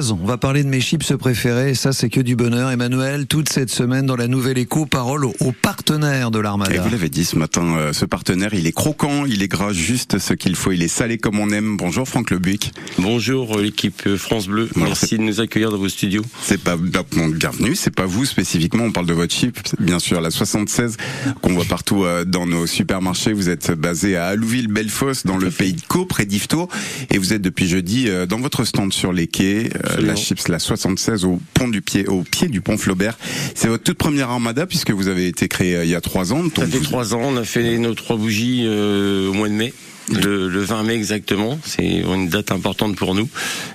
On va parler de mes chips préférés, et ça c'est que du bonheur. Emmanuel, toute cette semaine dans la nouvelle écho, parole aux partenaires de Et l'Armada. vous l'avez dit ce matin, euh, ce partenaire, il est croquant, il est gras, juste ce qu'il faut, il est salé comme on aime. Bonjour Franck Lebuc. Bonjour euh, l'équipe euh, France Bleu, Bonjour, merci de nous accueillir dans vos studios. C'est pas bah, bon, bienvenue, c'est pas vous spécifiquement, on parle de votre chip, bien sûr la 76 qu'on voit partout euh, dans nos supermarchés. Vous êtes basé à Alouville Bellefosse dans le pays de Caux, près d'Yvetot, et vous êtes depuis jeudi euh, dans votre stand sur les quais. La chips la 76 au pont du pied, au pied du pont Flaubert. C'est votre toute première armada puisque vous avez été créé euh, il y a trois ans. Ça fait trois ans, on a fait nos trois bougies euh, au mois de mai. Le, le 20 mai exactement, c'est une date importante pour nous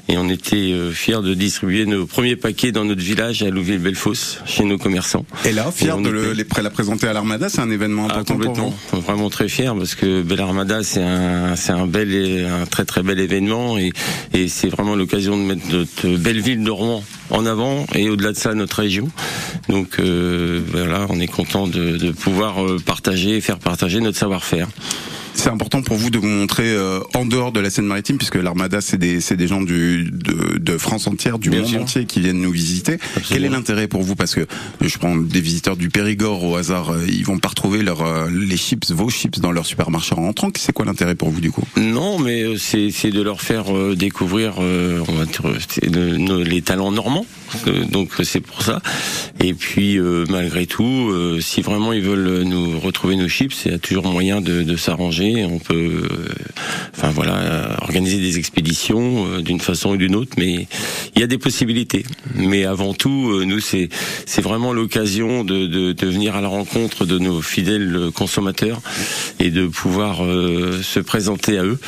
et on était euh, fiers de distribuer nos premiers paquets dans notre village à Louville-Bellefosse chez nos commerçants. Et là, fier Et on de le, les, la présenter à l'Armada, c'est un événement Ah, important pour complètement, vous. vraiment très fier parce que Belle Armada c'est un c'est un bel et- un très très bel événement et et c'est vraiment l'occasion de mettre notre belle ville de Rouen en avant et au-delà de ça notre région. Donc euh, voilà, on est content de, de pouvoir euh, partager et faire partager notre savoir-faire. C'est important pour vous de vous montrer euh, en dehors de la Seine-Maritime, puisque l'Armada, c'est des, des gens du, de, de France entière, du Bien monde sûr. entier qui viennent nous visiter. Quel est l'intérêt pour vous? Parce que je prends des visiteurs du Périgord au hasard, euh, ils vont pas retrouver leur, euh, les chips, vos chips dans leur supermarché en rentrant. C'est quoi l'intérêt pour vous du coup? Non, mais c'est de leur faire découvrir euh, on va dire, c'est de- nos- les talents normands. Donc c'est pour ça. Et puis malgré tout, si vraiment ils veulent nous retrouver nos chips, il y a toujours moyen de, de s'arranger. On peut, euh, enfin voilà, euh, organiser des expéditions euh, d'une façon ou d'une autre, mais il y a des possibilités. Mais avant tout, nous c'est c'est vraiment l'occasion de, de, de venir à la rencontre de nos fidèles consommateurs et de pouvoir euh, se présenter à eux.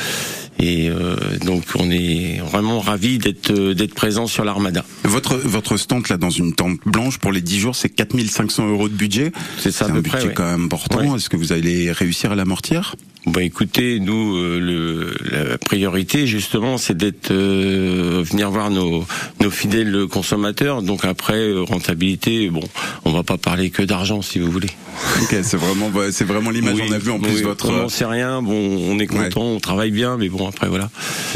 Et euh, donc on est vraiment ravis d'être d'être présents sur l'Armada. votre, votre stand là dans une tente blanche pour les 10 jours, c'est 4500 euros de budget. C'est ça à C'est un peu budget près. ouais. quand même important. Ouais. Est-ce que vous allez réussir à l'amortir? Bah écoutez, nous euh, le, la priorité justement c'est d'être euh, venir voir nos nos fidèles consommateurs. Donc après euh, rentabilité, bon, on va pas parler que d'argent si vous voulez. Ok, c'est vraiment, c'est vraiment l'image. Oui, on a vu en plus oui, votre, On n'en sait rien. Bon, on est content, on travaille bien, mais bon après voilà.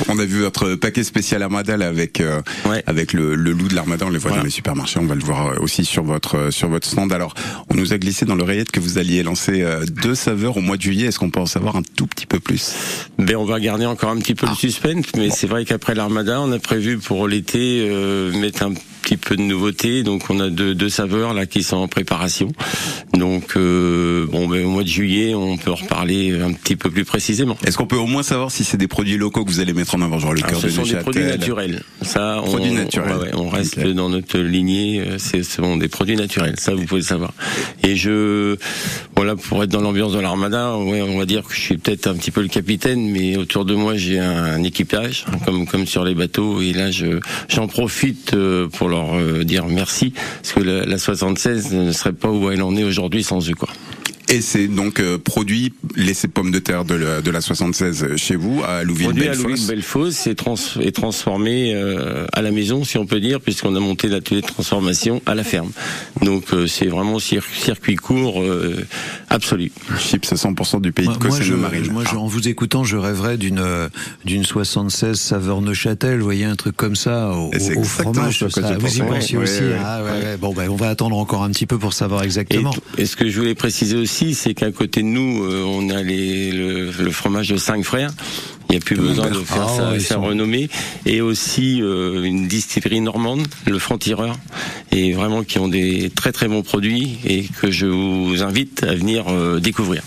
On a vu votre paquet spécial Armada là, avec euh, Ouais. avec le, le loup de l'Armada. On les voit Voilà. dans les supermarchés. On va le voir euh, aussi sur votre sur votre stand. Alors, on nous a glissé dans l'oreillette que vous alliez lancer deux saveurs au mois de juillet. Est-ce qu'on peut en savoir un tout petit peu plus. Ben on va garder encore un petit peu le suspense, mais c'est vrai qu'après l'Armada, on a prévu pour l'été euh, mettre un petit peu de nouveauté. Donc on a deux, deux saveurs là qui sont en préparation. Donc euh, bon, ben, au mois de juillet, on peut en reparler un petit peu plus précisément. Est-ce qu'on peut au moins savoir si c'est des produits locaux que vous allez mettre en avant, genre le Alors, cœur ce de sont des produits naturels. Ça, on, Produits naturels. ouais, on reste Ok. dans notre lignée. euh, ce sont des produits naturels. Ça, vous pouvez le savoir. Et je, voilà, pour être dans l'ambiance de l'Armada, ouais, on va dire que je suis peut-être un petit peu le capitaine, mais autour de moi, j'ai un, équipage, hein, comme comme sur les bateaux. Et là, je j'en profite euh, pour leur euh, dire merci, parce que la, la 76 ne serait pas où elle en est aujourd'hui sans eux, quoi. Et c'est donc euh, produit laissé pommes de terre de la, de la 76 chez vous à Louville-Bellefosse. Bellefosse est, trans est transformé euh, à la maison, si on peut dire, puisqu'on a monté l'atelier de transformation à la ferme. Donc euh, c'est vraiment cir- circuit court euh, absolu. Chips 100% du pays Moi, de Caux, moi, Seine-Marine. moi, je- en vous écoutant, je rêverais d'une euh, d'une 76 saveur Neuchâtel, vous voyez un truc comme ça au, Et au fromage. ce que ça. Vous y pensiez Ouais, aussi ouais, ouais. Ah, ouais, ouais. Bon, ben, on va attendre encore un petit peu pour savoir Et, exactement. et ce que je voulais préciser aussi, c'est qu'à côté de nous, euh, on a le, le fromage de cinq frères. Il n'y a plus besoin de faire Ah, sa, ils sa sont- renommée. Et aussi euh, une distillerie normande, le Franc-Tireur, et vraiment qui ont des très très bons produits et que je vous invite à venir euh, découvrir.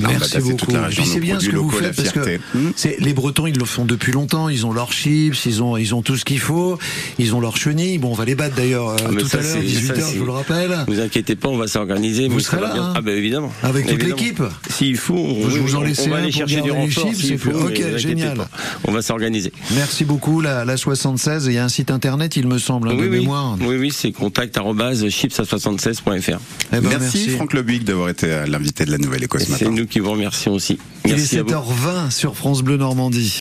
Non, bah, Merci toute beaucoup. c'est bien ce que vous faites parce que. Hmm. c'est les Bretons, ils le font depuis longtemps. Ils ont leurs chips, ils ont ils ont tout ce qu'il faut, ils ont leurs chenilles. Bon, on va les battre d'ailleurs euh, Ah, tout ça, à l'heure, c'est- 18 ça, h je c'est- vous le rappelle. Vous inquiétez pas, on va s'organiser. Vous serez là, bien. hein Ah ben évidemment. Avec toute l'équipe S'il faut, on, Je oui, vous en on- laisse on va aller chercher du renfort ok, vous génial. pas. On va s'organiser. Merci beaucoup la, la 76. Il y a un site internet, il me semble, hein, Oui, de oui, mémoire. oui, oui, c'est contact arobase chipsa76.fr. Eh ben, merci, Franck Lebuc d'avoir été euh, l'invité de la Nouvelle Écosse ce C'est nous qui vous remercions aussi. Il est Merci à vous. 7h20 sur France Bleu Normandie.